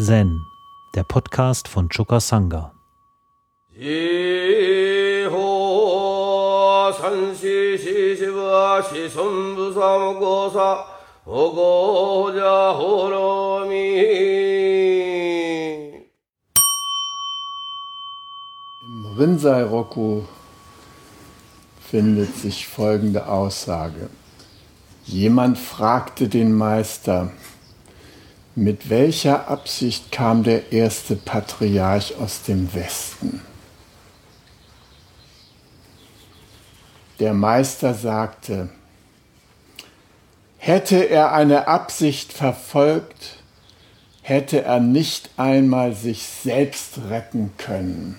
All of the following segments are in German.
Zen, der Podcast von Choka Sangha. Im Rinzai Roku findet sich folgende Aussage. Jemand fragte den Meister, mit welcher Absicht kam der erste Patriarch aus dem Westen? Der Meister sagte, hätte er eine Absicht verfolgt, hätte er nicht einmal sich selbst retten können.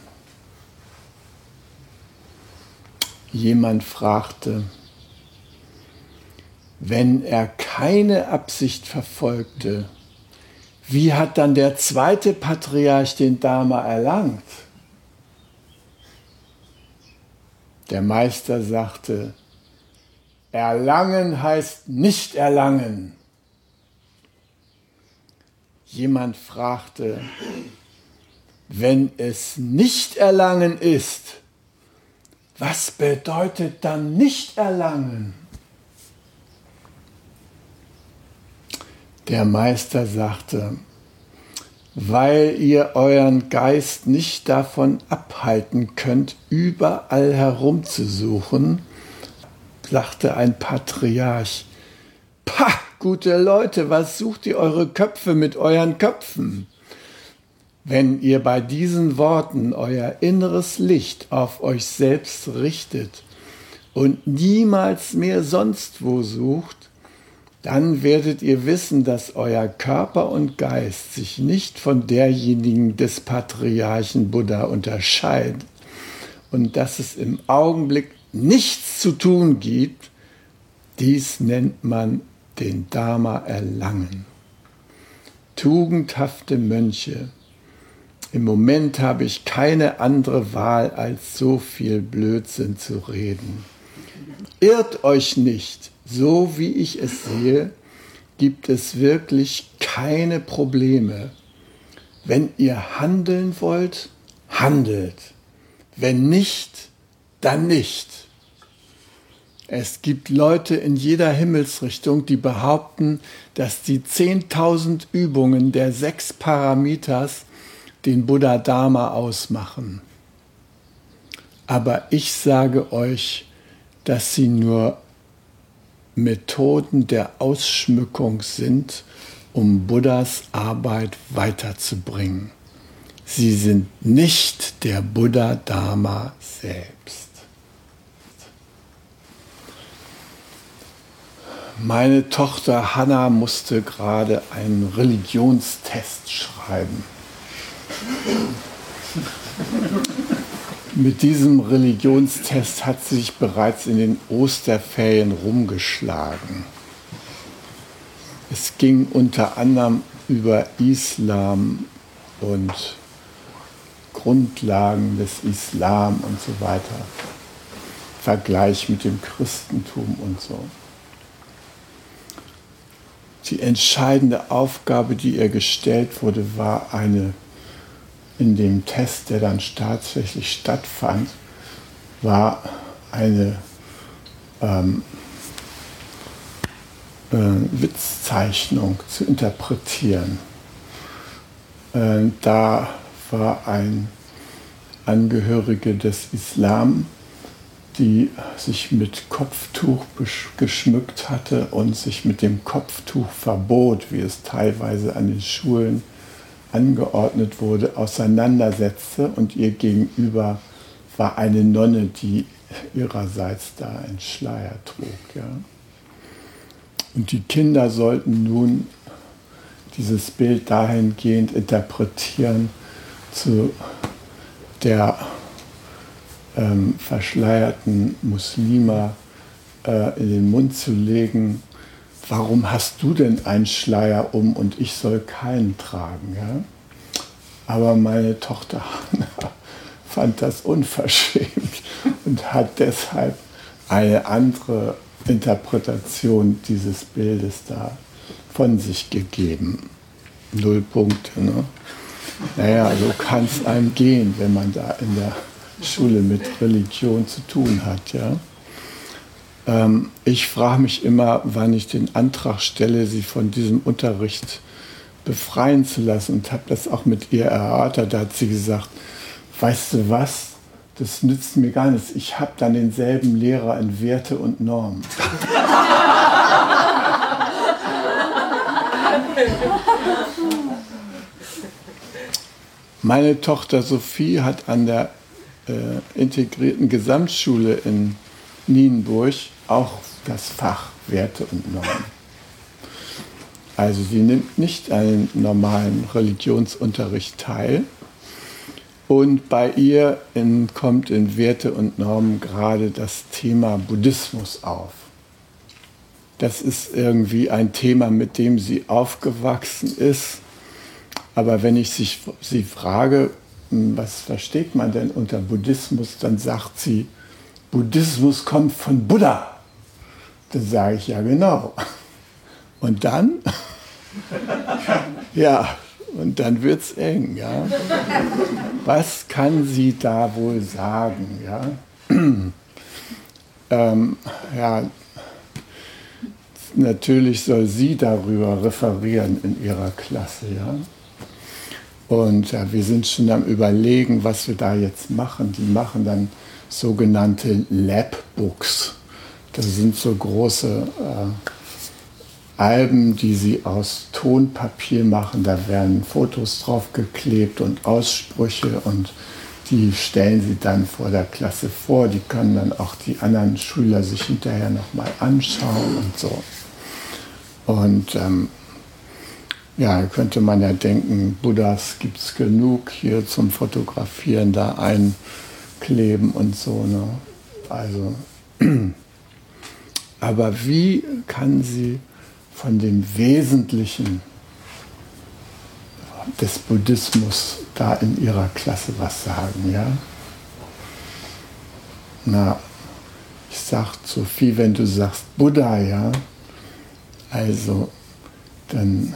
Jemand fragte, wenn er keine Absicht verfolgte, wie hat dann der zweite Patriarch den Dharma erlangt? Der Meister sagte, Erlangen heißt nicht erlangen. Jemand fragte, wenn es nicht erlangen ist, was bedeutet dann nicht erlangen? Der Meister sagte, weil ihr euren Geist nicht davon abhalten könnt, überall herumzusuchen, sagte ein Patriarch, Pah, gute Leute, was sucht ihr eure Köpfe mit euren Köpfen? Wenn ihr bei diesen Worten euer inneres Licht auf euch selbst richtet und niemals mehr sonst wo sucht, dann werdet ihr wissen, dass euer Körper und Geist sich nicht von derjenigen des Patriarchen Buddha unterscheiden und dass es im Augenblick nichts zu tun gibt, dies nennt man den Dharma erlangen. Tugendhafte Mönche, im Moment habe ich keine andere Wahl, als so viel Blödsinn zu reden. Irrt euch nicht, so wie ich es sehe, gibt es wirklich keine Probleme. Wenn ihr handeln wollt, handelt. Wenn nicht, dann nicht. Es gibt Leute in jeder Himmelsrichtung, die behaupten, dass die 10.000 Übungen der sechs Paramitas den Buddha Dharma ausmachen. Aber ich sage euch, dass sie nur Methoden der Ausschmückung sind, um Buddhas Arbeit weiterzubringen. Sie sind nicht der Buddha Dharma selbst. Meine Tochter Hanna musste gerade einen Religionstest schreiben. Mit diesem Religionstest hat sich bereits in den Osterferien rumgeschlagen. Es ging unter anderem über Islam und Grundlagen des Islam und so weiter. Vergleich mit dem Christentum und so. Die entscheidende Aufgabe, die ihr gestellt wurde, war eine in dem Test, der dann tatsächlich stattfand, war eine ähm, äh, Witzzeichnung zu interpretieren. Äh, da war ein Angehörige des Islam, die sich mit Kopftuch geschmückt hatte und sich mit dem Kopftuch verbot, wie es teilweise an den Schulen angeordnet wurde, auseinandersetzte und ihr gegenüber war eine Nonne, die ihrerseits da einen Schleier trug. Ja. Und die Kinder sollten nun dieses Bild dahingehend interpretieren zu der ähm, verschleierten Muslima äh, in den Mund zu legen, warum hast du denn einen Schleier um und ich soll keinen tragen? Ja? Aber meine Tochter Hanna fand das unverschämt und hat deshalb eine andere Interpretation dieses Bildes da von sich gegeben. null Punkte. Ne? Naja, so kann es einem gehen, wenn man da in der Schule mit Religion zu tun hat. Ja? Ähm, ich frage mich immer, wann ich den Antrag stelle, sie von diesem Unterricht befreien zu lassen und habe das auch mit ihr erörtert. Da hat sie gesagt, weißt du was, das nützt mir gar nichts. Ich habe dann denselben Lehrer in Werte und Normen. Meine Tochter Sophie hat an der äh, integrierten Gesamtschule in Nienburg auch das Fach Werte und Normen. Also sie nimmt nicht an normalen Religionsunterricht teil. Und bei ihr in, kommt in Werte und Normen gerade das Thema Buddhismus auf. Das ist irgendwie ein Thema, mit dem sie aufgewachsen ist. Aber wenn ich sich, sie frage, hm, was versteht man denn unter Buddhismus, dann sagt sie, Buddhismus kommt von Buddha. Dann sage ich ja genau. Und dann? ja, und dann wird es eng. Ja? Was kann sie da wohl sagen? Ja, ähm, ja natürlich soll sie darüber referieren in ihrer Klasse. Ja? Und ja, wir sind schon am Überlegen, was wir da jetzt machen. Die machen dann sogenannte Labbooks. Das sind so große äh, Alben, die sie aus Tonpapier machen. Da werden Fotos drauf geklebt und Aussprüche und die stellen sie dann vor der Klasse vor. Die können dann auch die anderen Schüler sich hinterher nochmal anschauen und so. Und ähm, ja, könnte man ja denken, Buddhas gibt es genug hier zum Fotografieren, da einkleben und so. Ne? Also, aber wie kann sie von dem Wesentlichen des Buddhismus da in ihrer Klasse was sagen, ja? Na, ich sag Sophie, wenn du sagst Buddha, ja, also dann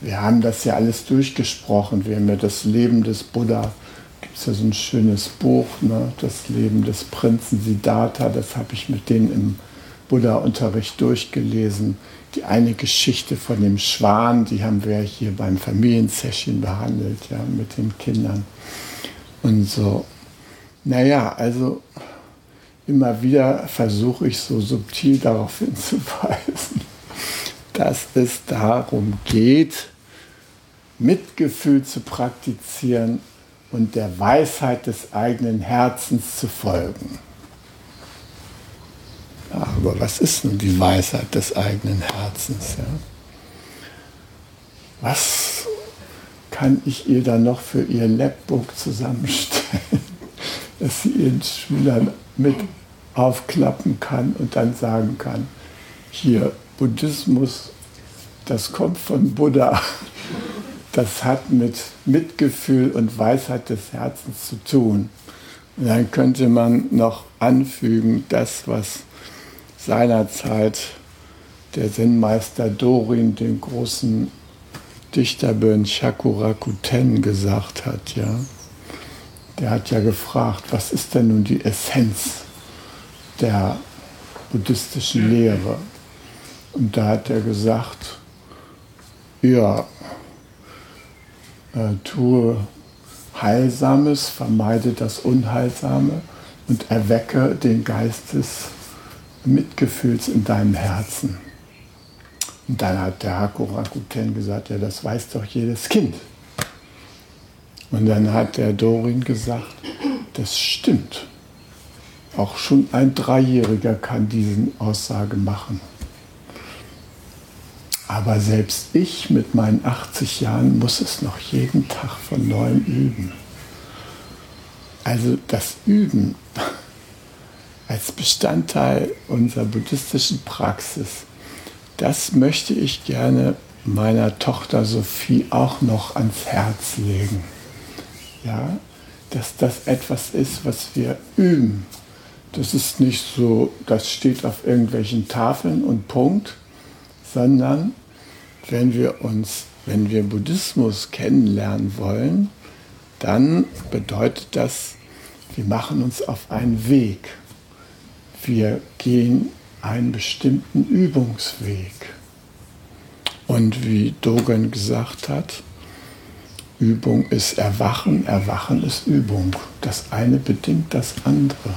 wir haben das ja alles durchgesprochen. Wir haben ja das Leben des Buddha, gibt es ja so ein schönes Buch, ne? das Leben des Prinzen Siddhartha, das habe ich mit denen im Buddha-Unterricht durchgelesen. Die eine Geschichte von dem Schwan, die haben wir hier beim Familiensession behandelt, ja, mit den Kindern. Und so, naja, also immer wieder versuche ich so subtil darauf hinzuweisen, dass es darum geht, Mitgefühl zu praktizieren und der Weisheit des eigenen Herzens zu folgen. Ja, aber was ist nun die Weisheit des eigenen Herzens? Ja? Was kann ich ihr dann noch für ihr Labbook zusammenstellen, dass sie ihren Schülern mit aufklappen kann und dann sagen kann, hier Buddhismus, das kommt von Buddha das hat mit Mitgefühl und Weisheit des Herzens zu tun. Und dann könnte man noch anfügen, das, was seinerzeit der Zen-Meister Dorin, den großen Dichter Bön Shakurakuten, gesagt hat. Ja? Der hat ja gefragt, was ist denn nun die Essenz der buddhistischen Lehre? Und da hat er gesagt, ja, äh, tue Heilsames, vermeide das Unheilsame und erwecke den Geist des Mitgefühls in deinem Herzen. Und dann hat der Haku Rakuten gesagt, ja, das weiß doch jedes Kind. Und dann hat der Dorin gesagt, das stimmt. Auch schon ein Dreijähriger kann diese Aussage machen. Aber selbst ich mit meinen 80 Jahren muss es noch jeden Tag von neuem üben. Also das Üben als Bestandteil unserer buddhistischen Praxis, das möchte ich gerne meiner Tochter Sophie auch noch ans Herz legen. Ja, dass das etwas ist, was wir üben. Das ist nicht so, das steht auf irgendwelchen Tafeln und Punkt, sondern wenn wir uns wenn wir Buddhismus kennenlernen wollen, dann bedeutet das, wir machen uns auf einen Weg. Wir gehen einen bestimmten Übungsweg. Und wie Dogen gesagt hat, Übung ist Erwachen, Erwachen ist Übung. Das eine bedingt das andere.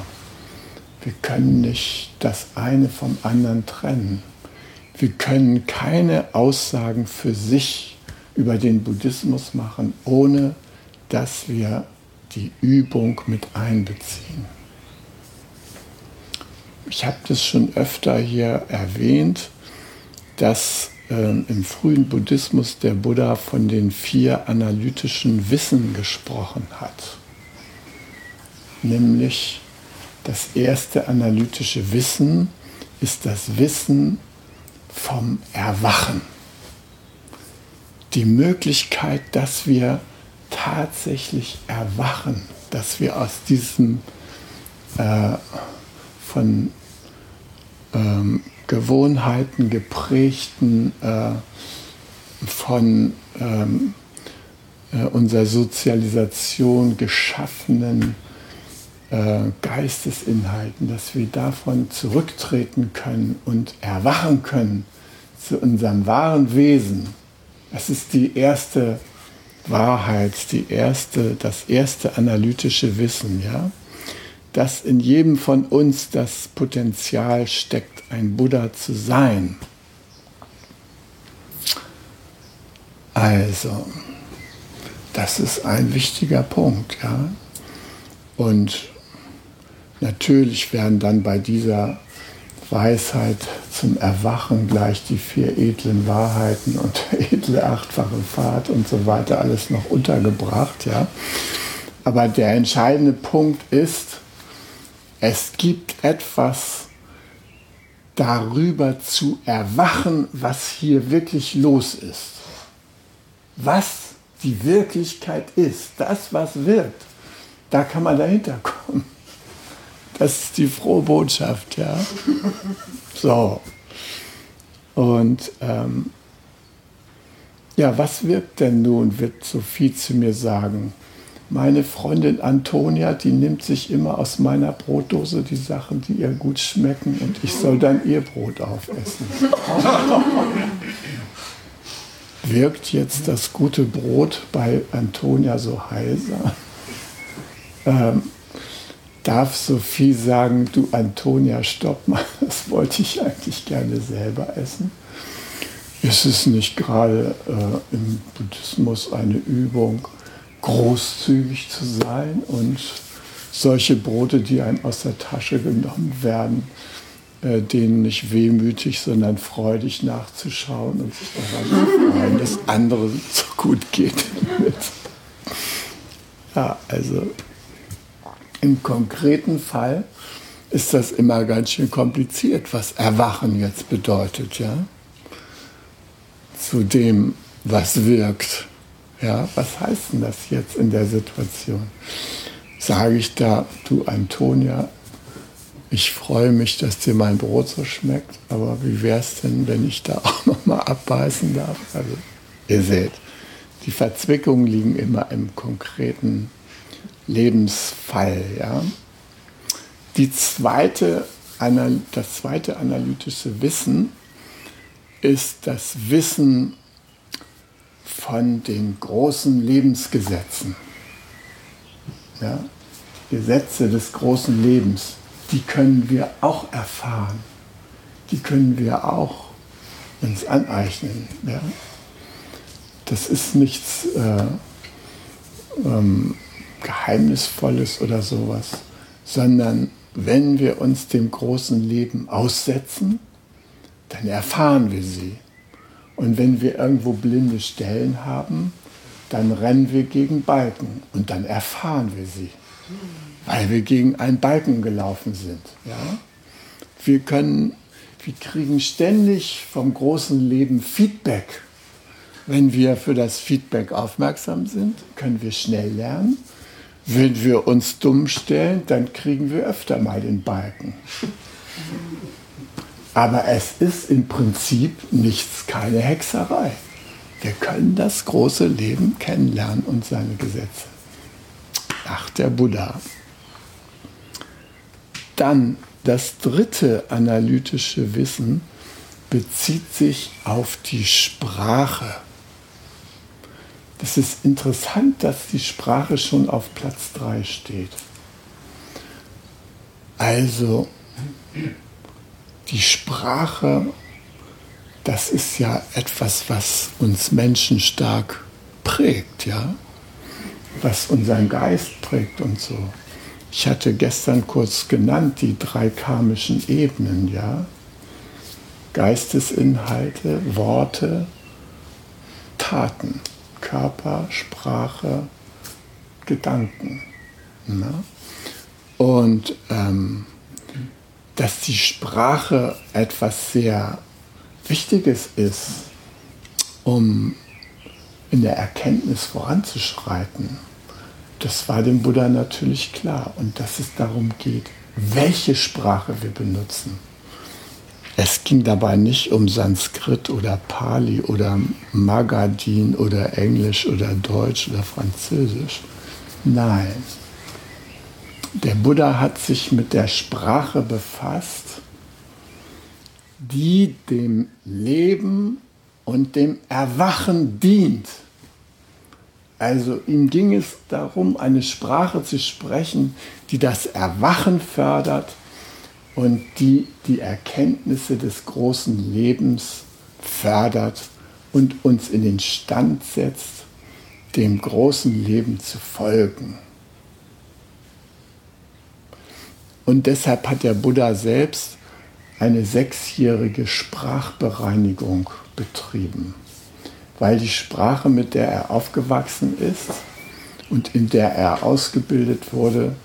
Wir können nicht das eine vom anderen trennen. Wir können keine Aussagen für sich über den Buddhismus machen, ohne dass wir die Übung mit einbeziehen. Ich habe das schon öfter hier erwähnt, dass äh, im frühen Buddhismus der Buddha von den vier analytischen Wissen gesprochen hat. Nämlich das erste analytische Wissen ist das Wissen vom Erwachen. Die Möglichkeit, dass wir tatsächlich erwachen, dass wir aus diesem äh, von ähm, Gewohnheiten geprägten, äh, von ähm, äh, unserer Sozialisation geschaffenen äh, Geistesinhalten, dass wir davon zurücktreten können und erwachen können zu unserem wahren Wesen. Das ist die erste Wahrheit, die erste, das erste analytische Wissen, ja, dass in jedem von uns das Potenzial steckt, ein Buddha zu sein. Also, das ist ein wichtiger Punkt, ja. Und natürlich werden dann bei dieser Weisheit zum Erwachen gleich die vier edlen Wahrheiten und edle achtfache Fahrt und so weiter alles noch untergebracht. Ja. Aber der entscheidende Punkt ist, es gibt etwas darüber zu erwachen, was hier wirklich los ist. Was die Wirklichkeit ist, das, was wirkt, da kann man dahinter kommen. Das ist die frohe Botschaft, ja. So. Und ähm, ja, was wirkt denn nun, wird Sophie zu mir sagen. Meine Freundin Antonia, die nimmt sich immer aus meiner Brotdose die Sachen, die ihr gut schmecken und ich soll dann ihr Brot aufessen. Wirkt jetzt das gute Brot bei Antonia so heiser? Ähm, darf Sophie sagen, du Antonia, stopp mal, das wollte ich eigentlich gerne selber essen. Ist es nicht gerade äh, im Buddhismus eine Übung, großzügig zu sein und solche Brote, die einem aus der Tasche genommen werden, äh, denen nicht wehmütig, sondern freudig nachzuschauen und sich daran zu freuen, dass andere so gut geht. Ja, also im konkreten Fall ist das immer ganz schön kompliziert, was Erwachen jetzt bedeutet, ja. Zu dem, was wirkt. Ja, was heißt denn das jetzt in der Situation? Sage ich da, du Antonia, ich freue mich, dass dir mein Brot so schmeckt, aber wie wäre es denn, wenn ich da auch noch mal abbeißen darf? Also, ihr seht, die Verzwickungen liegen immer im konkreten Lebensfall. Ja. Die zweite, das zweite analytische Wissen ist das Wissen von den großen Lebensgesetzen. Ja. Gesetze des großen Lebens, die können wir auch erfahren. Die können wir auch uns aneignen. Ja. Das ist nichts äh, ähm, Geheimnisvolles oder sowas, sondern wenn wir uns dem großen Leben aussetzen, dann erfahren wir sie. Und wenn wir irgendwo blinde Stellen haben, dann rennen wir gegen Balken und dann erfahren wir sie, weil wir gegen einen Balken gelaufen sind. Ja? Wir, können, wir kriegen ständig vom großen Leben Feedback. Wenn wir für das Feedback aufmerksam sind, können wir schnell lernen wenn wir uns dumm stellen, dann kriegen wir öfter mal den Balken. Aber es ist im Prinzip nichts, keine Hexerei. Wir können das große Leben kennenlernen und seine Gesetze. Ach, der Buddha. Dann das dritte analytische Wissen bezieht sich auf die Sprache. Es ist interessant, dass die Sprache schon auf Platz 3 steht. Also die Sprache, das ist ja etwas, was uns Menschen stark prägt, ja, was unseren Geist prägt und so. Ich hatte gestern kurz genannt die drei karmischen Ebenen, ja. Geistesinhalte, Worte, Taten. Körper, Sprache, Gedanken. Ne? Und ähm, dass die Sprache etwas sehr Wichtiges ist, um in der Erkenntnis voranzuschreiten, das war dem Buddha natürlich klar. Und dass es darum geht, welche Sprache wir benutzen. Es ging dabei nicht um Sanskrit oder Pali oder Magadin oder Englisch oder Deutsch oder Französisch. Nein. Der Buddha hat sich mit der Sprache befasst, die dem Leben und dem Erwachen dient. Also ihm ging es darum, eine Sprache zu sprechen, die das Erwachen fördert und die die Erkenntnisse des großen Lebens fördert und uns in den Stand setzt, dem großen Leben zu folgen. Und deshalb hat der Buddha selbst eine sechsjährige Sprachbereinigung betrieben, weil die Sprache, mit der er aufgewachsen ist und in der er ausgebildet wurde,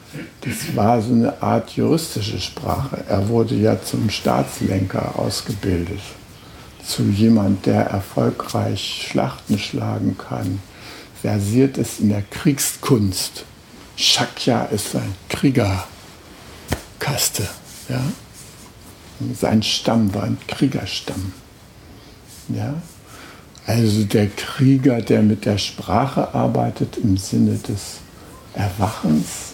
das war so eine Art juristische Sprache. Er wurde ja zum Staatslenker ausgebildet, zu jemand, der erfolgreich Schlachten schlagen kann, versiert ist in der Kriegskunst. Shakya ist ein Kriegerkaste. Ja? Sein Stamm war ein Kriegerstamm. Ja? Also der Krieger, der mit der Sprache arbeitet im Sinne des Erwachens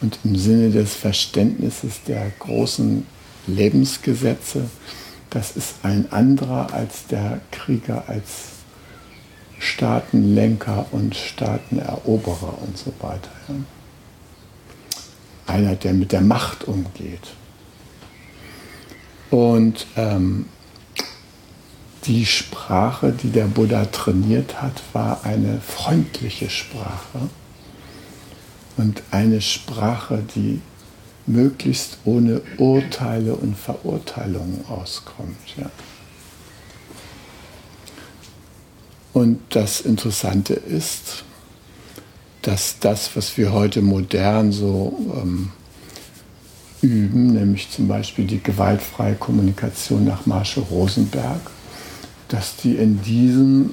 und im Sinne des Verständnisses der großen Lebensgesetze, das ist ein anderer als der Krieger als Staatenlenker und Staateneroberer und so weiter. Ja. Einer, der mit der Macht umgeht. Und ähm, die Sprache, die der Buddha trainiert hat, war eine freundliche Sprache und eine Sprache, die möglichst ohne Urteile und Verurteilungen auskommt. Ja. Und das Interessante ist, dass das, was wir heute modern so ähm, üben, nämlich zum Beispiel die gewaltfreie Kommunikation nach Marshall Rosenberg, dass die in diesem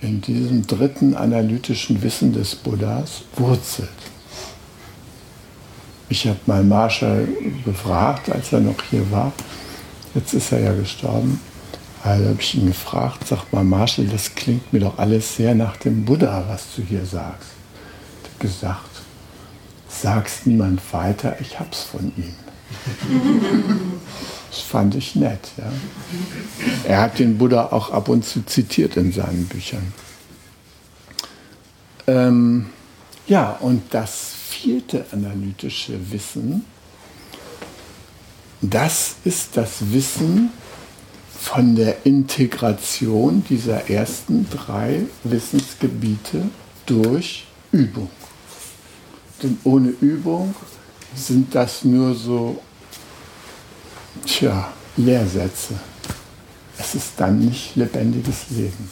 in diesem dritten analytischen Wissen des Buddhas wurzelt. Ich habe mal Marshall gefragt, als er noch hier war, jetzt ist er ja gestorben, also habe ich ihn gefragt, sag mal Marshall, das klingt mir doch alles sehr nach dem Buddha, was du hier sagst. Er hat gesagt, sag's niemand weiter, ich hab's von ihm. Das fand ich nett. Ja. Er hat den Buddha auch ab und zu zitiert in seinen Büchern. Ähm, ja, und das vierte analytische Wissen, das ist das Wissen von der Integration dieser ersten drei Wissensgebiete durch Übung. Denn ohne Übung sind das nur so Tja, Lehrsätze. Es ist dann nicht lebendiges Leben.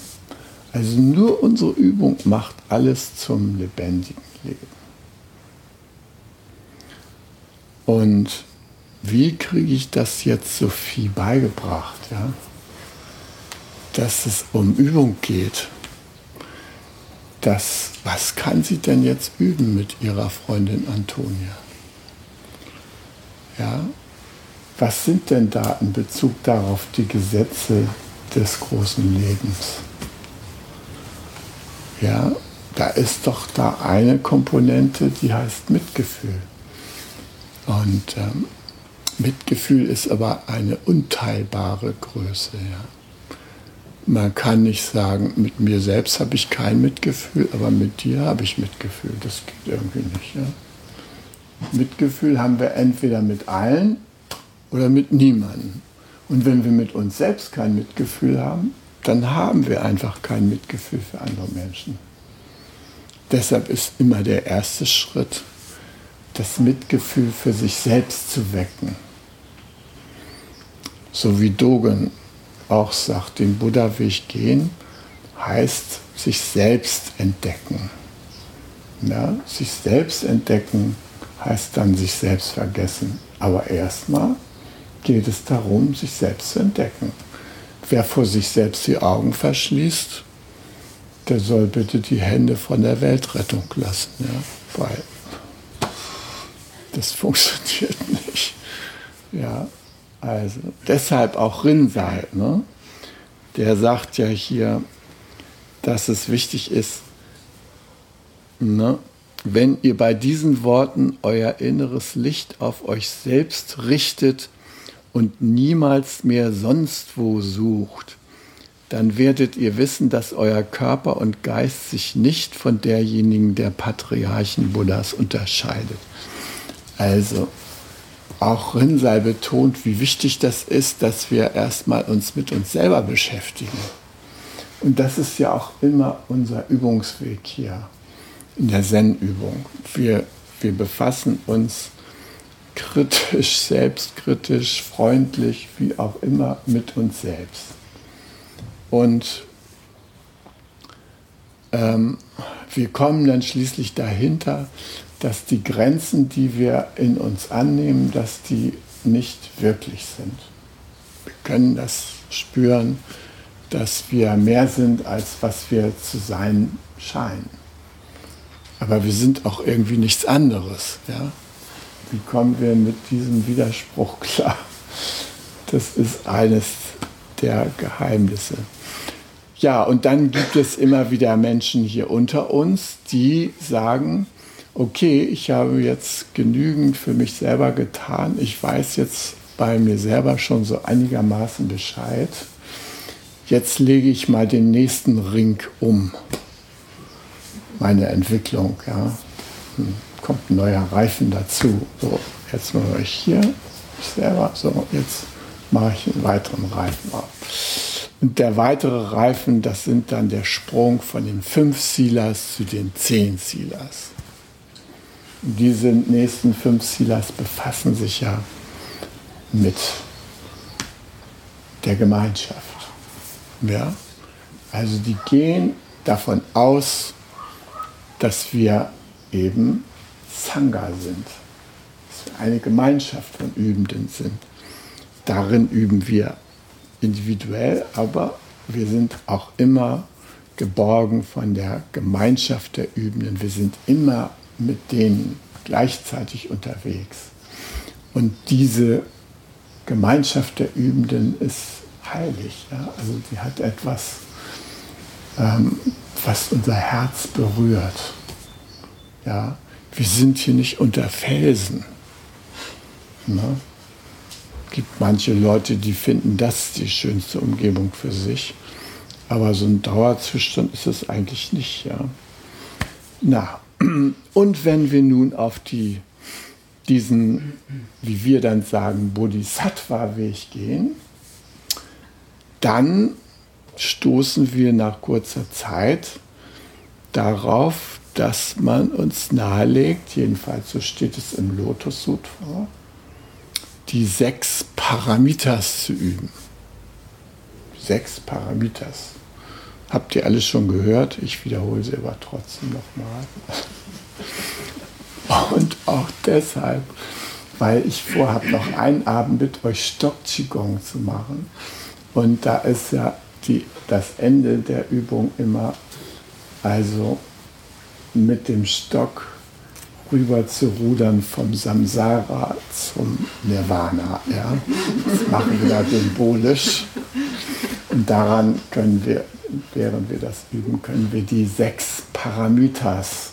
Also nur unsere Übung macht alles zum lebendigen Leben. Und wie kriege ich das jetzt Sophie beigebracht, ja? dass es um Übung geht? Das, was kann sie denn jetzt üben mit ihrer Freundin Antonia? Ja, was sind denn da in Bezug darauf die Gesetze des großen Lebens. Ja, da ist doch da eine Komponente, die heißt Mitgefühl. Und ähm, Mitgefühl ist aber eine unteilbare Größe. Ja. Man kann nicht sagen, mit mir selbst habe ich kein Mitgefühl, aber mit dir habe ich Mitgefühl. Das geht irgendwie nicht. Ja. Mitgefühl haben wir entweder mit allen oder mit niemandem. Und wenn wir mit uns selbst kein Mitgefühl haben, dann haben wir einfach kein Mitgefühl für andere Menschen. Deshalb ist immer der erste Schritt, das Mitgefühl für sich selbst zu wecken. So wie Dogen auch sagt, den Buddha-Weg gehen heißt sich selbst entdecken. Ja, sich selbst entdecken heißt dann sich selbst vergessen. Aber erstmal geht es darum, sich selbst zu entdecken. Wer vor sich selbst die Augen verschließt, der soll bitte die Hände von der Weltrettung lassen, ja, weil das funktioniert nicht. Ja, also deshalb auch Rinnsal, ne? der sagt ja hier, dass es wichtig ist, ne? wenn ihr bei diesen Worten euer inneres Licht auf euch selbst richtet und niemals mehr sonst wo sucht, dann werdet ihr wissen, dass euer Körper und Geist sich nicht von derjenigen der Patriarchen Buddhas unterscheidet. Also, auch Rinzai betont, wie wichtig das ist, dass wir erstmal uns mit uns selber beschäftigen. Und das ist ja auch immer unser Übungsweg hier in der Zen-Übung. Wir, wir befassen uns kritisch, selbstkritisch, freundlich, wie auch immer, mit uns selbst. Und ähm, wir kommen dann schließlich dahinter, dass die Grenzen, die wir in uns annehmen, dass die nicht wirklich sind. Wir können das spüren, dass wir mehr sind, als was wir zu sein scheinen. Aber wir sind auch irgendwie nichts anderes. Ja? Wie kommen wir mit diesem Widerspruch klar? Das ist eines der Geheimnisse. Ja, und dann gibt es immer wieder Menschen hier unter uns, die sagen, okay, ich habe jetzt genügend für mich selber getan, ich weiß jetzt bei mir selber schon so einigermaßen Bescheid, jetzt lege ich mal den nächsten Ring um, meine Entwicklung, ja. Hm, kommt ein neuer Reifen dazu. So, jetzt mache ich hier, ich selber, so, jetzt mache ich einen weiteren Reifen auf. Und der weitere Reifen, das sind dann der Sprung von den fünf Silas zu den zehn Silas. Diese nächsten fünf Silas befassen sich ja mit der Gemeinschaft. Ja? Also die gehen davon aus, dass wir eben Sangha sind, dass wir eine Gemeinschaft von Übenden sind. Darin üben wir individuell, aber wir sind auch immer geborgen von der Gemeinschaft der Übenden. Wir sind immer mit denen gleichzeitig unterwegs. Und diese Gemeinschaft der Übenden ist heilig. Ja? Also sie hat etwas, ähm, was unser Herz berührt. Ja? Wir sind hier nicht unter Felsen. Ne? gibt manche Leute, die finden das die schönste Umgebung für sich. Aber so ein Dauerzustand ist es eigentlich nicht. Ja. Na, und wenn wir nun auf die, diesen, wie wir dann sagen, Bodhisattva-Weg gehen, dann stoßen wir nach kurzer Zeit darauf, dass man uns nahelegt, jedenfalls so steht es im Lotus Sutra, die sechs Paramitas zu üben. Sechs Paramitas. Habt ihr alles schon gehört? Ich wiederhole sie aber trotzdem nochmal. Und auch deshalb, weil ich vorhabe, noch einen Abend mit euch Stock-Qigong zu machen. Und da ist ja die, das Ende der Übung immer, also mit dem Stock rüber zu rudern vom Samsara zum Nirvana. Ja? Das machen wir da symbolisch. Und daran können wir, während wir das üben, können wir die sechs Paramitas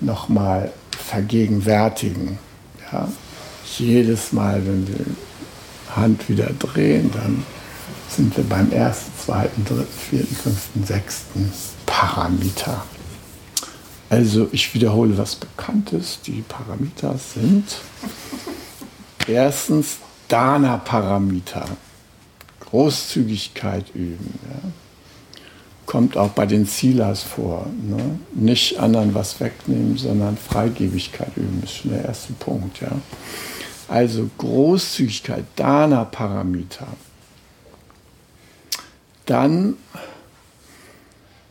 nochmal vergegenwärtigen. Ja? Jedes Mal, wenn wir Hand wieder drehen, dann sind wir beim ersten, zweiten, dritten, vierten, fünften, sechsten Parameter. Also ich wiederhole was Bekanntes. Die Parameter sind erstens Dana-Parameter. Großzügigkeit üben. Ja. Kommt auch bei den Silas vor. Ne? Nicht anderen was wegnehmen, sondern Freigebigkeit üben, ist schon der erste Punkt. Ja. Also Großzügigkeit, Dana-Parameter. Dann,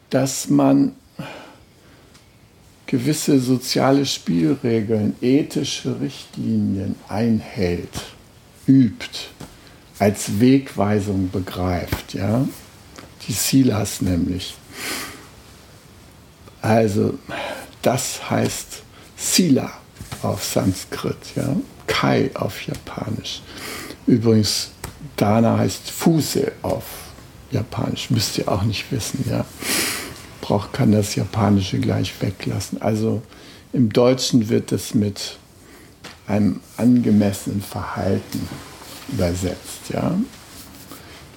dass man gewisse soziale Spielregeln, ethische Richtlinien einhält, übt, als Wegweisung begreift. Ja? Die Silas nämlich. Also das heißt Sila auf Sanskrit, ja? Kai auf Japanisch. Übrigens, Dana heißt Fuse auf Japanisch, müsst ihr auch nicht wissen, ja. Braucht kann das Japanische gleich weglassen. Also im Deutschen wird es mit einem angemessenen Verhalten übersetzt, ja.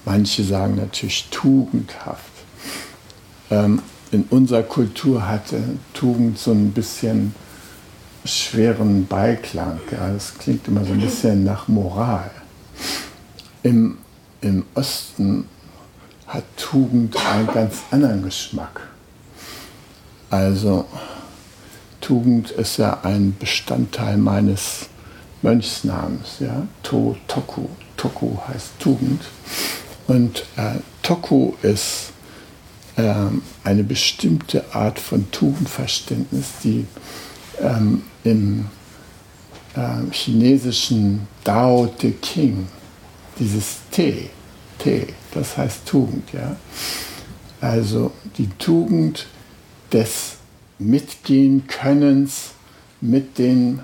Manche sagen natürlich tugendhaft. Ähm, in unserer Kultur hatte Tugend so ein bisschen schweren Beiklang. Ja. Das klingt immer so ein bisschen nach Moral. Im, im Osten hat Tugend einen ganz anderen Geschmack. Also Tugend ist ja ein Bestandteil meines Mönchsnamens. Ja? To, Toku. Toku heißt Tugend. Und äh, Toku ist äh, eine bestimmte Art von Tugendverständnis, die ähm, im äh, chinesischen Dao De King, dieses Te, Te, das heißt Tugend, ja. Also die Tugend des Mitgehen-Könnens mit den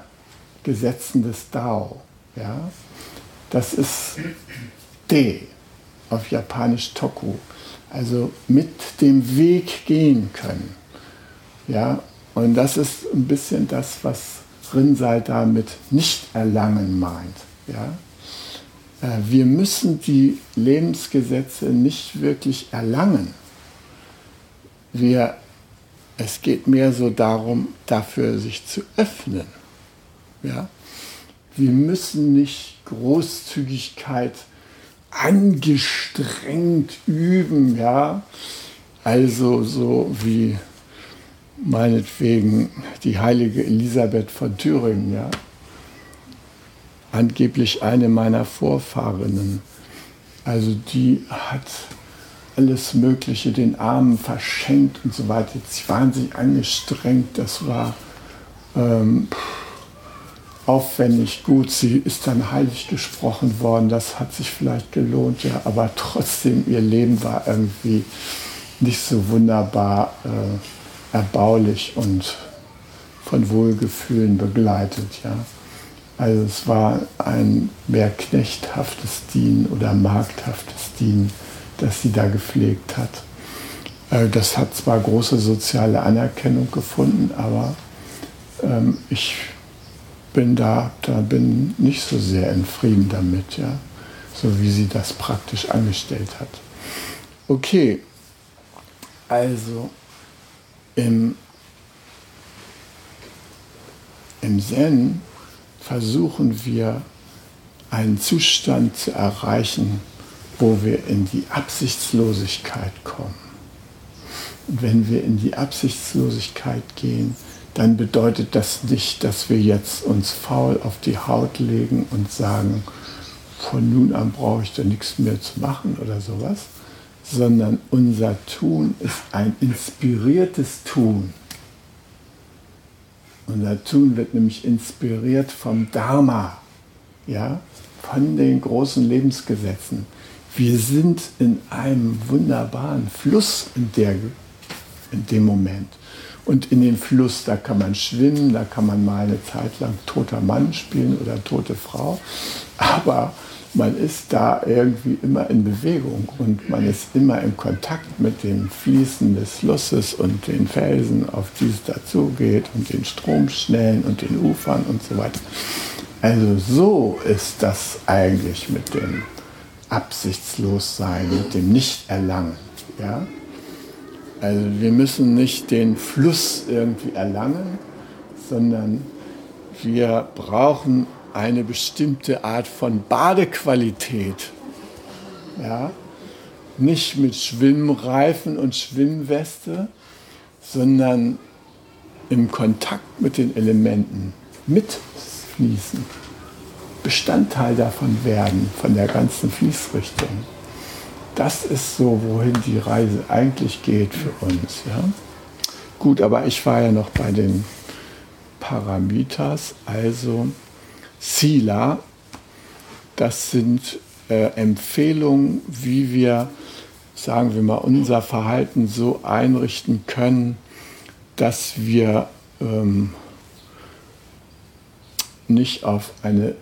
Gesetzen des Dao, ja. Das ist De, auf Japanisch Toku. Also mit dem Weg gehen können. Ja, und das ist ein bisschen das, was Rinzai damit nicht erlangen meint. Ja? Äh, wir müssen die Lebensgesetze nicht wirklich erlangen. Wir, es geht mehr so darum, dafür sich zu öffnen. Ja? Wir müssen nicht Großzügigkeit angestrengt üben, ja. Also so wie meinetwegen die heilige Elisabeth von Thüringen, ja angeblich eine meiner Vorfahrinnen. Also die hat alles Mögliche den Armen verschenkt und so weiter. Sie waren sich angestrengt, das war ähm, aufwendig gut. Sie ist dann heilig gesprochen worden, das hat sich vielleicht gelohnt, ja, aber trotzdem, ihr Leben war irgendwie nicht so wunderbar äh, erbaulich und von Wohlgefühlen begleitet, ja. Also es war ein mehr knechthaftes Dienen oder markthaftes Dienen, das sie da gepflegt hat. Äh, das hat zwar große soziale Anerkennung gefunden, aber ähm, ich bin da, da bin nicht so sehr in Frieden damit, ja, so wie sie das praktisch angestellt hat. Okay, also im, im Zen versuchen wir einen Zustand zu erreichen, wo wir in die Absichtslosigkeit kommen. Und wenn wir in die Absichtslosigkeit gehen, dann bedeutet das nicht, dass wir jetzt uns faul auf die Haut legen und sagen, von nun an brauche ich da nichts mehr zu machen oder sowas, sondern unser Tun ist ein inspiriertes Tun. Unser Tun wird nämlich inspiriert vom Dharma, ja, von den großen Lebensgesetzen. Wir sind in einem wunderbaren Fluss in, der, in dem Moment. Und in dem Fluss, da kann man schwimmen, da kann man mal eine Zeit lang toter Mann spielen oder tote Frau. Aber man ist da irgendwie immer in Bewegung und man ist immer in Kontakt mit dem Fließen des Flusses und den Felsen, auf die es dazugeht und den Stromschnellen und den Ufern und so weiter. Also so ist das eigentlich mit dem Absichtslossein, mit dem Nichterlangen. Ja? Also wir müssen nicht den Fluss irgendwie erlangen, sondern wir brauchen eine bestimmte Art von Badequalität. Ja? Nicht mit Schwimmreifen und Schwimmweste, sondern im Kontakt mit den Elementen mitfließen. Bestandteil davon werden, von der ganzen Fließrichtung. Das ist so, wohin die Reise eigentlich geht für uns. Ja? Gut, aber ich war ja noch bei den Paramitas, also Sila, das sind äh, Empfehlungen, wie wir, sagen wir mal, unser Verhalten so einrichten können, dass wir ähm, nicht auf eine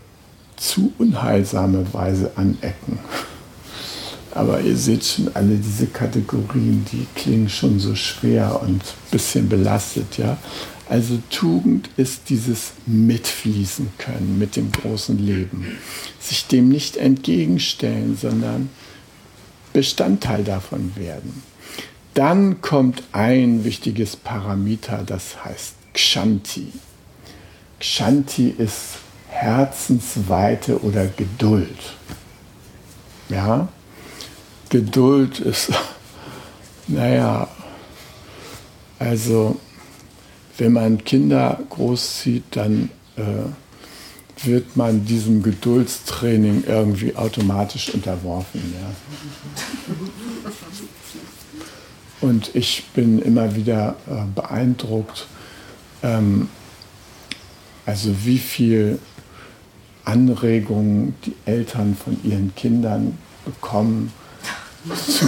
zu unheilsame Weise anecken. Aber ihr seht schon alle diese Kategorien, die klingen schon so schwer und ein bisschen belastet, ja. Also Tugend ist dieses Mitfließen können mit dem großen Leben. Sich dem nicht entgegenstellen, sondern Bestandteil davon werden. Dann kommt ein wichtiges Parameter, das heißt Kshanti. Kshanti ist Herzensweite oder Geduld. Ja, Geduld ist, naja, also wenn man Kinder großzieht, dann äh, wird man diesem Geduldstraining irgendwie automatisch unterworfen. Ja. Und ich bin immer wieder äh, beeindruckt, ähm, also wie viel Anregungen die Eltern von ihren Kindern bekommen zu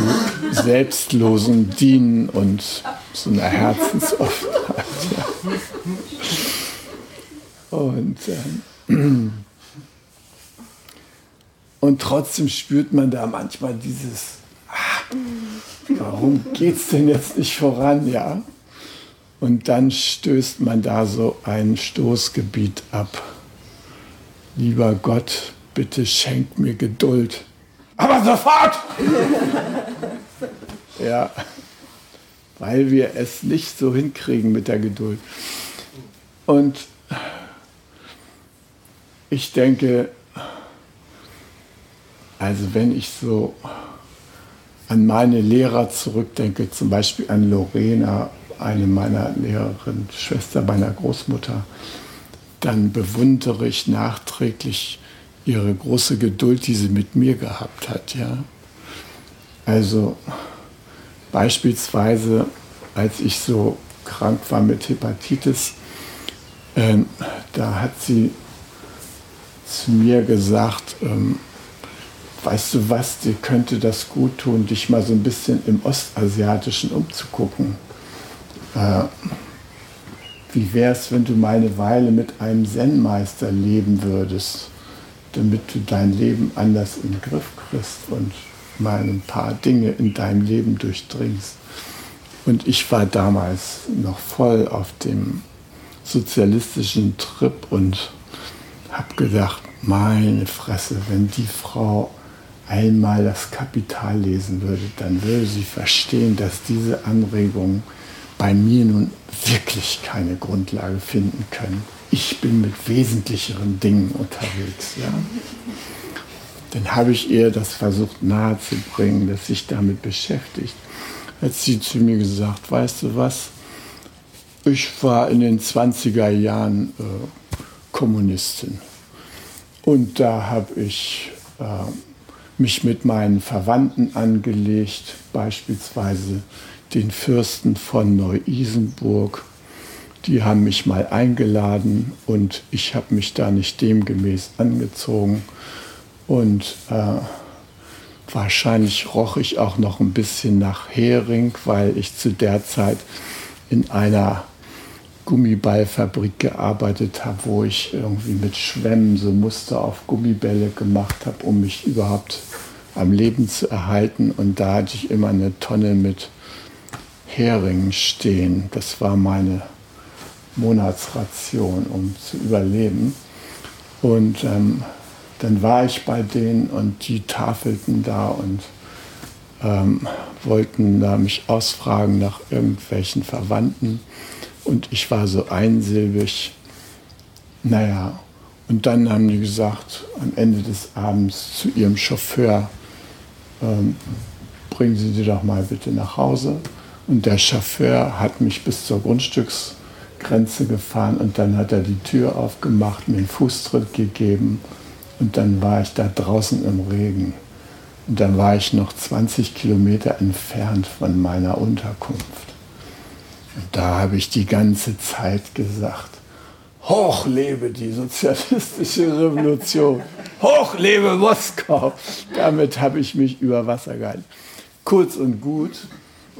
selbstlosen Dienen und so einer Herzensoffenheit. Ja. Und, ähm, und trotzdem spürt man da manchmal dieses, ah, warum geht es denn jetzt nicht voran, ja? Und dann stößt man da so ein Stoßgebiet ab. Lieber Gott, bitte schenk mir Geduld. Aber sofort! ja, weil wir es nicht so hinkriegen mit der Geduld. Und ich denke, also wenn ich so an meine Lehrer zurückdenke, zum Beispiel an Lorena, eine meiner Lehrerinnen, Schwester meiner Großmutter, dann bewundere ich nachträglich ihre große Geduld, die sie mit mir gehabt hat. Ja? Also beispielsweise, als ich so krank war mit Hepatitis, äh, da hat sie zu mir gesagt, ähm, weißt du was, dir könnte das gut tun, dich mal so ein bisschen im Ostasiatischen umzugucken. Äh, wie wäre es, wenn du mal eine Weile mit einem Zen-Meister leben würdest? Damit du dein Leben anders in den Griff kriegst und mal ein paar Dinge in deinem Leben durchdringst. Und ich war damals noch voll auf dem sozialistischen Trip und habe gedacht, meine Fresse, wenn die Frau einmal das Kapital lesen würde, dann würde sie verstehen, dass diese Anregungen bei mir nun wirklich keine Grundlage finden können ich bin mit wesentlicheren Dingen unterwegs. Ja. Dann habe ich ihr das versucht nahezubringen, dass sich damit beschäftigt. Hat sie zu mir gesagt, weißt du was, ich war in den 20er Jahren äh, Kommunistin. Und da habe ich äh, mich mit meinen Verwandten angelegt, beispielsweise den Fürsten von Neu-Isenburg die haben mich mal eingeladen und ich habe mich da nicht demgemäß angezogen. Und äh, wahrscheinlich roch ich auch noch ein bisschen nach Hering, weil ich zu der Zeit in einer Gummiballfabrik gearbeitet habe, wo ich irgendwie mit Schwämmen so Muster auf Gummibälle gemacht habe, um mich überhaupt am Leben zu erhalten. Und da hatte ich immer eine Tonne mit Heringen stehen. Das war meine Monatsration, um zu überleben. Und ähm, dann war ich bei denen und die tafelten da und ähm, wollten da mich ausfragen nach irgendwelchen Verwandten. Und ich war so einsilbig. Naja, und dann haben die gesagt, am Ende des Abends zu ihrem Chauffeur, ähm, bringen Sie sie doch mal bitte nach Hause. Und der Chauffeur hat mich bis zur Grundstücksgrenze gefahren und dann hat er die Tür aufgemacht, mir einen Fußtritt gegeben und dann war ich da draußen im Regen. Und dann war ich noch 20 Kilometer entfernt von meiner Unterkunft. Und da habe ich die ganze Zeit gesagt, hoch lebe die sozialistische Revolution, hoch lebe Moskau. Damit habe ich mich über Wasser gehalten. Kurz und gut,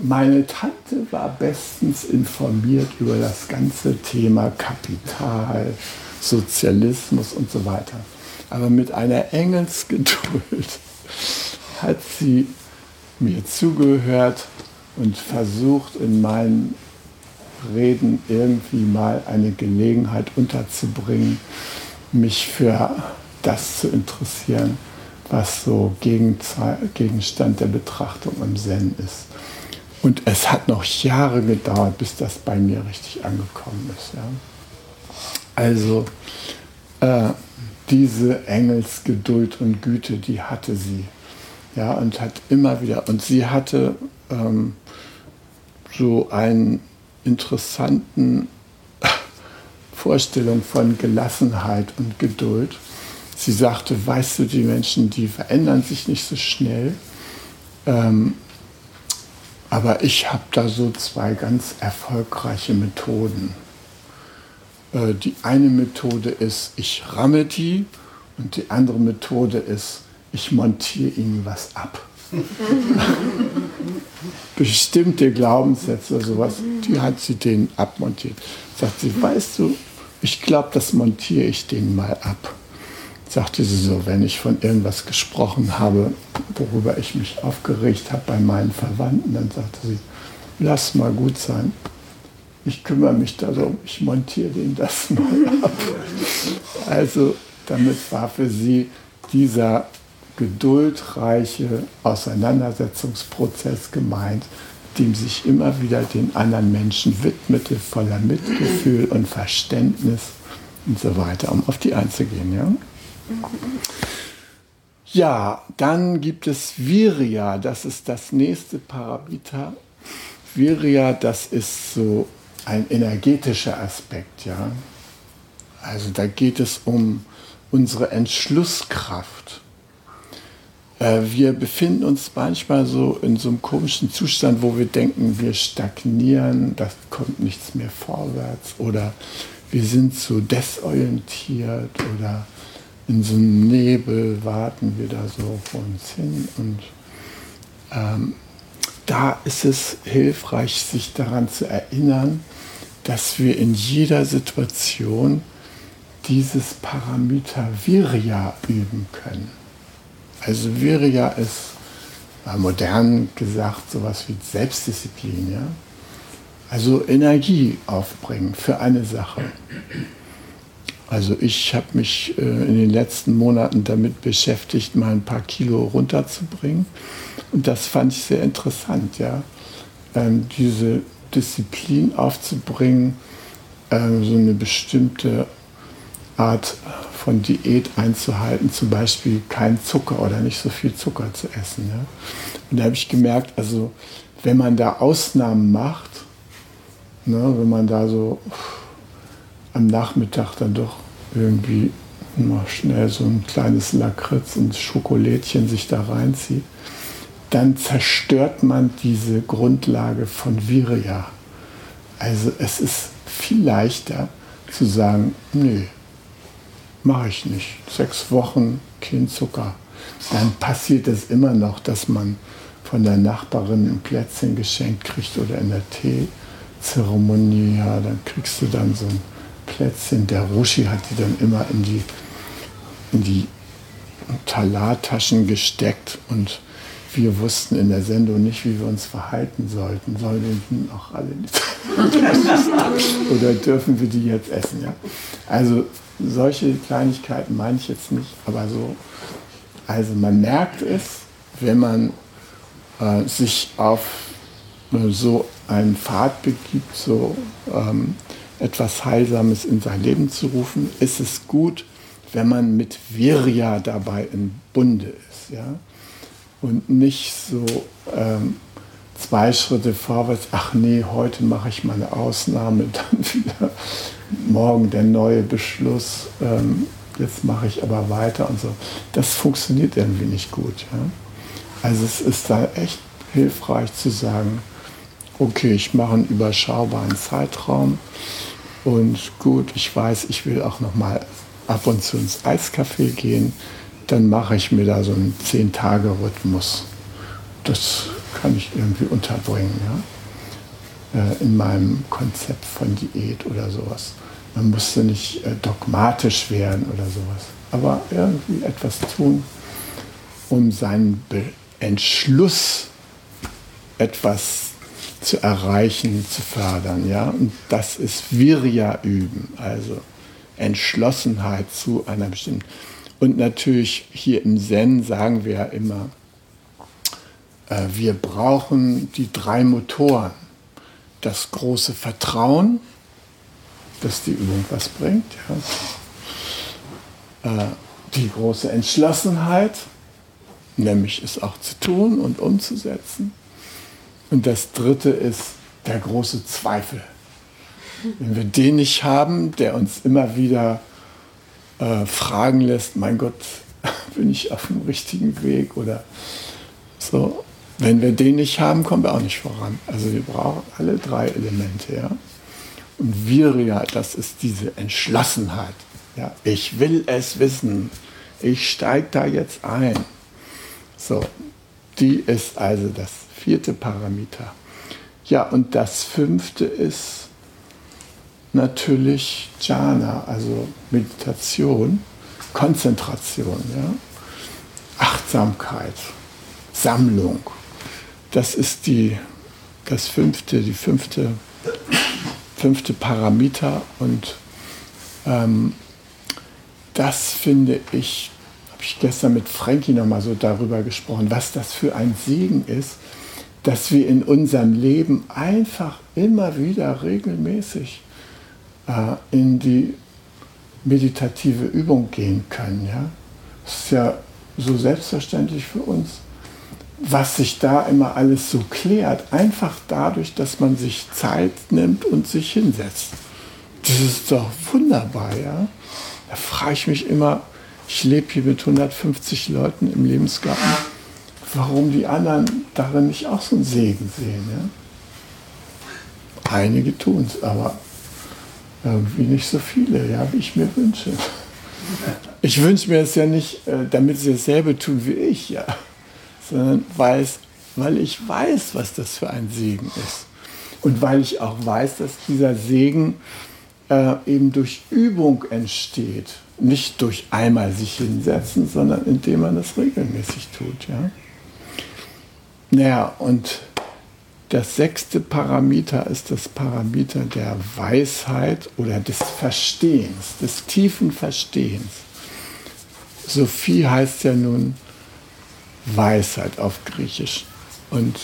meine Tante war bestens informiert über das ganze Thema Kapital, Sozialismus und so weiter. Aber mit einer Engelsgeduld hat sie mir zugehört und versucht in meinen Reden irgendwie mal eine Gelegenheit unterzubringen, mich für das zu interessieren, was so Gegenstand der Betrachtung im Zen ist. Und es hat noch Jahre gedauert, bis das bei mir richtig angekommen ist. Ja. Also äh, diese Engelsgeduld und Güte, die hatte sie. Ja, und hat immer wieder, und sie hatte ähm, so einen interessanten Vorstellung von Gelassenheit und Geduld. Sie sagte, weißt du, die Menschen, die verändern sich nicht so schnell. Ähm, aber ich habe da so zwei ganz erfolgreiche Methoden. Äh, die eine Methode ist, ich ramme die und die andere Methode ist, ich montiere ihnen was ab. Bestimmte Glaubenssätze oder sowas, die hat sie denen abmontiert. Sagt sie, weißt du, ich glaube, das montiere ich denen mal ab. Sagte sie so, wenn ich von irgendwas gesprochen habe, worüber ich mich aufgeregt habe bei meinen Verwandten, dann sagte sie, lass mal gut sein. Ich kümmere mich darum, ich montiere denen das mal ab. Also damit war für sie dieser geduldreiche Auseinandersetzungsprozess gemeint, dem sich immer wieder den anderen Menschen widmete, voller Mitgefühl und Verständnis und so weiter, um auf die einzugehen. Ja, ja dann gibt es Virya, das ist das nächste Paramita. Virya, das ist so ein energetischer Aspekt. Ja? Also da geht es um unsere Entschlusskraft äh, wir befinden uns manchmal so in so einem komischen Zustand, wo wir denken, wir stagnieren, da kommt nichts mehr vorwärts oder wir sind so desorientiert oder in so einem Nebel warten wir da so vor uns hin. Und ähm, da ist es hilfreich, sich daran zu erinnern, dass wir in jeder Situation dieses Parameter Virya üben können. Also Virya ist modern gesagt sowas wie Selbstdisziplin. Ja? Also Energie aufbringen für eine Sache. Also ich habe mich äh, in den letzten Monaten damit beschäftigt, mal ein paar Kilo runterzubringen. Und das fand ich sehr interessant, ja. Ähm, diese Disziplin aufzubringen, ähm, so eine bestimmte Art von Diät einzuhalten, zum Beispiel kein Zucker oder nicht so viel Zucker zu essen. Ja? Und da habe ich gemerkt, also wenn man da Ausnahmen macht, ne, wenn man da so am Nachmittag dann doch irgendwie mal schnell so ein kleines Lakritz und Schokolädchen sich da reinzieht, dann zerstört man diese Grundlage von Virya. Also es ist viel leichter zu sagen, nö, mache ich nicht. Sechs Wochen kein Zucker. Dann passiert es immer noch, dass man von der Nachbarin ein Plätzchen geschenkt kriegt oder in der Zeremonie, ja, dann kriegst du dann so ein Plätzchen. Der Rushi hat die dann immer in die, in die Talartaschen gesteckt und wir wussten in der Sendung nicht, wie wir uns verhalten sollten. Sollen wir auch alle nicht? Oder dürfen wir die jetzt essen? Ja? Also solche Kleinigkeiten meine ich jetzt nicht, aber so, also man merkt es, wenn man äh, sich auf äh, so einen Pfad begibt, so ähm, etwas Heilsames in sein Leben zu rufen, ist es gut, wenn man mit Virya dabei im Bunde ist. Ja? Und nicht so ähm, zwei Schritte vorwärts, ach nee, heute mache ich mal eine Ausnahme, dann wieder morgen der neue Beschluss, ähm, jetzt mache ich aber weiter und so. Das funktioniert irgendwie nicht gut. Ja? Also es ist da echt hilfreich zu sagen, okay, ich mache einen überschaubaren Zeitraum und gut, ich weiß, ich will auch noch mal ab und zu ins Eiscafé gehen, dann mache ich mir da so einen 10-Tage-Rhythmus. Das kann ich irgendwie unterbringen, ja? Äh, in meinem Konzept von Diät oder sowas. Man musste nicht äh, dogmatisch werden oder sowas, aber irgendwie etwas tun, um seinen Entschluss, etwas zu erreichen, zu fördern. Ja? Und das ist Virya üben, also Entschlossenheit zu einer bestimmten. Und natürlich hier im Zen sagen wir ja immer, äh, wir brauchen die drei Motoren. Das große Vertrauen, dass die Übung was bringt. Ja. Äh, die große Entschlossenheit, nämlich es auch zu tun und umzusetzen. Und das dritte ist der große Zweifel. Wenn wir den nicht haben, der uns immer wieder äh, fragen lässt, mein Gott, bin ich auf dem richtigen Weg oder so, wenn wir den nicht haben, kommen wir auch nicht voran. Also wir brauchen alle drei Elemente. Ja? Und Virya, das ist diese Entschlossenheit. Ja? Ich will es wissen. Ich steige da jetzt ein. So, die ist also das vierte Parameter. Ja, und das fünfte ist natürlich Jhana, also Meditation, Konzentration, ja? Achtsamkeit, Sammlung. Das ist die, das fünfte, die fünfte, fünfte Parameter und ähm, das finde ich, ich gestern mit Frankie nochmal so darüber gesprochen, was das für ein Segen ist, dass wir in unserem Leben einfach immer wieder regelmäßig äh, in die meditative Übung gehen können. Ja? Das ist ja so selbstverständlich für uns, was sich da immer alles so klärt, einfach dadurch, dass man sich Zeit nimmt und sich hinsetzt. Das ist doch wunderbar, ja. Da frage ich mich immer, ich lebe hier mit 150 Leuten im Lebensgarten, warum die anderen darin nicht auch so einen Segen sehen. Ja? Einige tun es, aber irgendwie nicht so viele, ja, wie ich mir wünsche. Ich wünsche mir es ja nicht, äh, damit sie dasselbe tun wie ich, ja, sondern weil, weil ich weiß, was das für ein Segen ist. Und weil ich auch weiß, dass dieser Segen äh, eben durch Übung entsteht. Nicht durch einmal sich hinsetzen, sondern indem man das regelmäßig tut. Ja? Naja, und das sechste Parameter ist das Parameter der Weisheit oder des Verstehens, des tiefen Verstehens. Sophie heißt ja nun Weisheit auf Griechisch. Und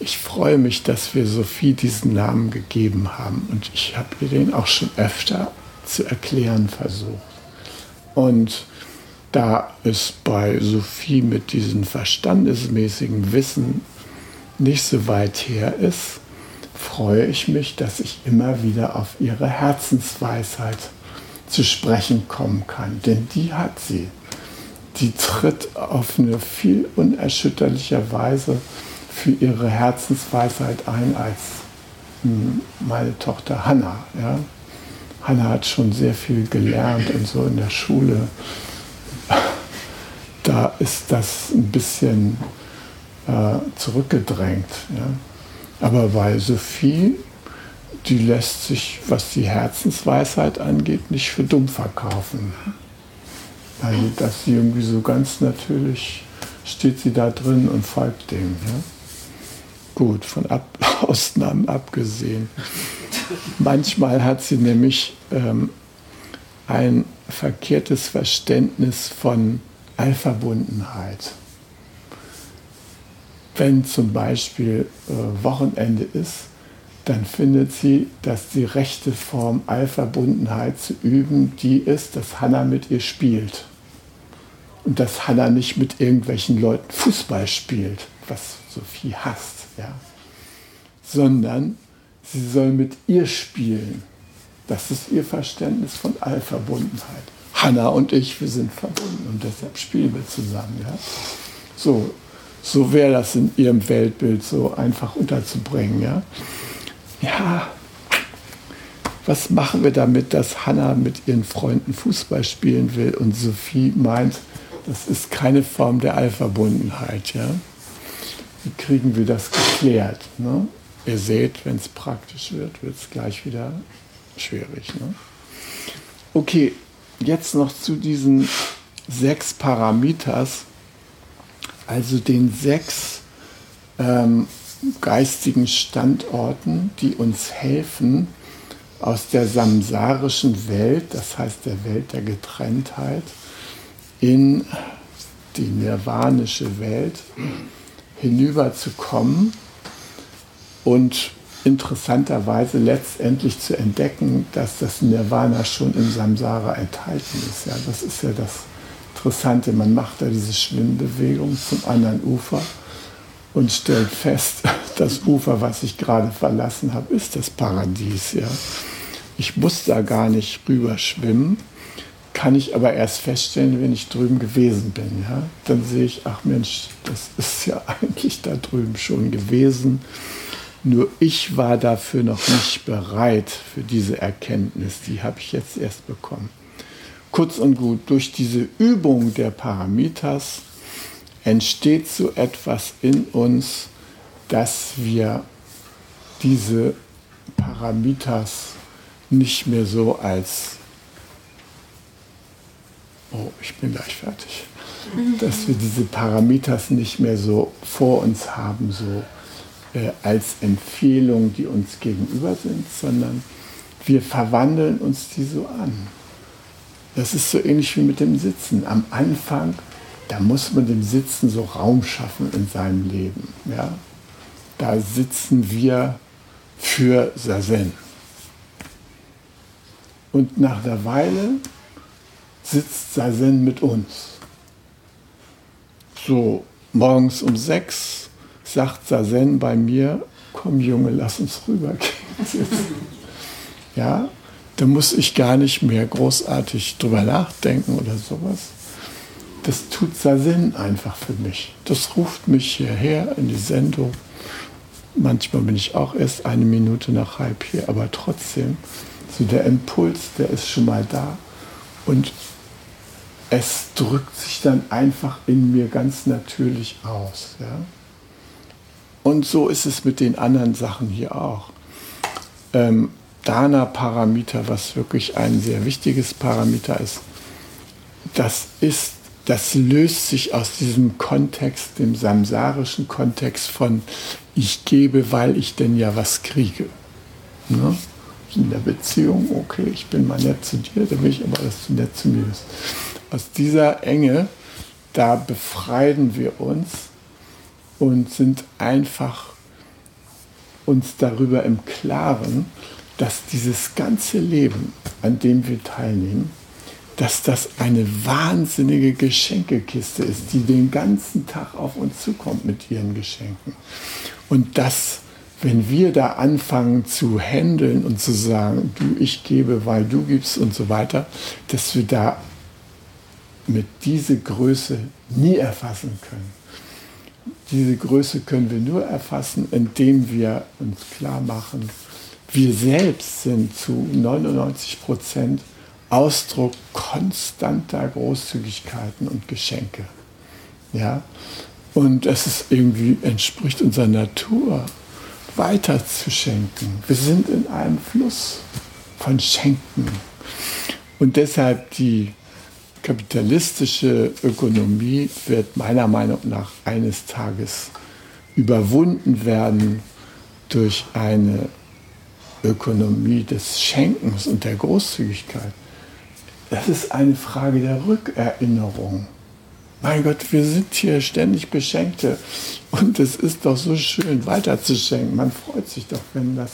ich freue mich, dass wir Sophie diesen Namen gegeben haben. Und ich habe ihr den auch schon öfter zu erklären versucht. Und da es bei Sophie mit diesem verstandesmäßigen Wissen nicht so weit her ist, freue ich mich, dass ich immer wieder auf ihre Herzensweisheit zu sprechen kommen kann. Denn die hat sie. Die tritt auf eine viel unerschütterlicher Weise für ihre Herzensweisheit ein als hm, meine Tochter Hannah. Ja? Hannah hat schon sehr viel gelernt und so in der Schule. Da ist das ein bisschen äh, zurückgedrängt. Ja? Aber bei Sophie die lässt sich, was die Herzensweisheit angeht, nicht für dumm verkaufen. Also, dass sie irgendwie so ganz natürlich steht sie da drin und folgt dem. Ja? Gut, von Ab Ausnahmen abgesehen. Manchmal hat sie nämlich ähm, ein verkehrtes Verständnis von Allverbundenheit. Wenn zum Beispiel äh, Wochenende ist, dann findet sie, dass die rechte Form Allverbundenheit zu üben die ist, dass Hannah mit ihr spielt. Und dass Hannah nicht mit irgendwelchen Leuten Fußball spielt, was Sophie hasst, ja. sondern sie soll mit ihr spielen. Das ist ihr Verständnis von Allverbundenheit. Hannah und ich, wir sind verbunden und deshalb spielen wir zusammen. Ja? So, so wäre das in ihrem Weltbild so einfach unterzubringen. Ja? ja, was machen wir damit, dass Hannah mit ihren Freunden Fußball spielen will und Sophie meint, das ist keine Form der Allverbundenheit. Ja? Wie kriegen wir das geklärt? Ne? Ihr seht, wenn es praktisch wird, wird es gleich wieder schwierig. Ne? Okay, jetzt noch zu diesen sechs Parameters, also den sechs ähm, geistigen Standorten, die uns helfen, aus der samsarischen Welt, das heißt der Welt der Getrenntheit, in die nirvanische Welt hinüberzukommen und interessanterweise letztendlich zu entdecken, dass das Nirvana schon im Samsara enthalten ist. Ja, das ist ja das Interessante. Man macht da diese Schwimmbewegung zum anderen Ufer und stellt fest, das Ufer, was ich gerade verlassen habe, ist das Paradies. Ja. Ich muss da gar nicht rüber schwimmen, kann ich aber erst feststellen, wenn ich drüben gewesen bin. Ja. Dann sehe ich, ach Mensch, das ist ja eigentlich da drüben schon gewesen. Nur ich war dafür noch nicht bereit für diese Erkenntnis. Die habe ich jetzt erst bekommen. Kurz und gut, durch diese Übung der Paramitas entsteht so etwas in uns, dass wir diese Paramitas nicht mehr so als, oh, ich bin gleich fertig, dass wir diese Paramitas nicht mehr so vor uns haben, so äh, als Empfehlung, die uns gegenüber sind, sondern wir verwandeln uns die so an. Das ist so ähnlich wie mit dem Sitzen. Am Anfang da muss man dem Sitzen so Raum schaffen in seinem Leben. Ja? Da sitzen wir für Sazen. Und nach der Weile sitzt Sazen mit uns. So, morgens um sechs sagt Sazen bei mir, komm Junge, lass uns rübergehen. ja, da muss ich gar nicht mehr großartig drüber nachdenken oder sowas das tut Sinn einfach für mich. Das ruft mich hierher in die Sendung. Manchmal bin ich auch erst eine Minute nach halb hier, aber trotzdem, so der Impuls, der ist schon mal da. Und es drückt sich dann einfach in mir ganz natürlich aus. Ja? Und so ist es mit den anderen Sachen hier auch. Ähm, Dana-Parameter, was wirklich ein sehr wichtiges Parameter ist, das ist das löst sich aus diesem Kontext, dem samsarischen Kontext von ich gebe, weil ich denn ja was kriege. Ne? In der Beziehung, okay, ich bin mal nett zu dir, dann will ich aber, dass du nett zu mir bist. Aus dieser Enge, da befreien wir uns und sind einfach uns darüber im Klaren, dass dieses ganze Leben, an dem wir teilnehmen, dass das eine wahnsinnige Geschenkekiste ist, die den ganzen Tag auf uns zukommt mit ihren Geschenken. Und dass, wenn wir da anfangen zu handeln und zu sagen, du, ich gebe, weil du gibst und so weiter, dass wir da mit dieser Größe nie erfassen können. Diese Größe können wir nur erfassen, indem wir uns klar machen, wir selbst sind zu 99 Prozent Ausdruck konstanter Großzügigkeiten und Geschenke. Ja? Und es ist irgendwie, entspricht unserer Natur, weiter zu schenken. Wir sind in einem Fluss von Schenken. Und deshalb die kapitalistische Ökonomie wird meiner Meinung nach eines Tages überwunden werden durch eine Ökonomie des Schenkens und der Großzügigkeit. Das ist eine Frage der Rückerinnerung. Mein Gott, wir sind hier ständig Beschenkte und es ist doch so schön weiterzuschenken. Man freut sich doch, wenn das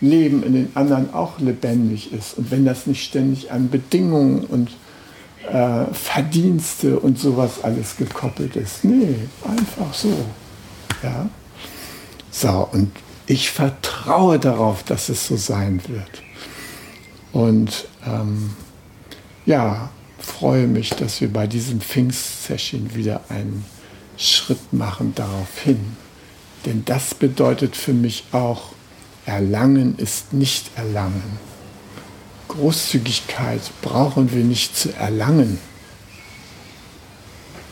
Leben in den anderen auch lebendig ist und wenn das nicht ständig an Bedingungen und äh, Verdienste und sowas alles gekoppelt ist. Nee, einfach so. Ja? So, und ich vertraue darauf, dass es so sein wird. Und ähm, ja, freue mich, dass wir bei diesem Pfingst-Session wieder einen Schritt machen darauf hin. Denn das bedeutet für mich auch, Erlangen ist nicht Erlangen. Großzügigkeit brauchen wir nicht zu erlangen.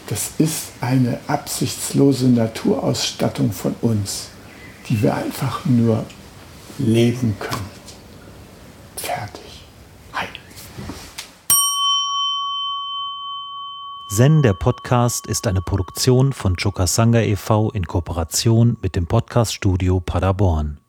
Das ist eine absichtslose Naturausstattung von uns, die wir einfach nur leben können. Fertig. Hi. Zen, der Podcast, ist eine Produktion von Chokasanga e.V. in Kooperation mit dem Podcaststudio Paderborn.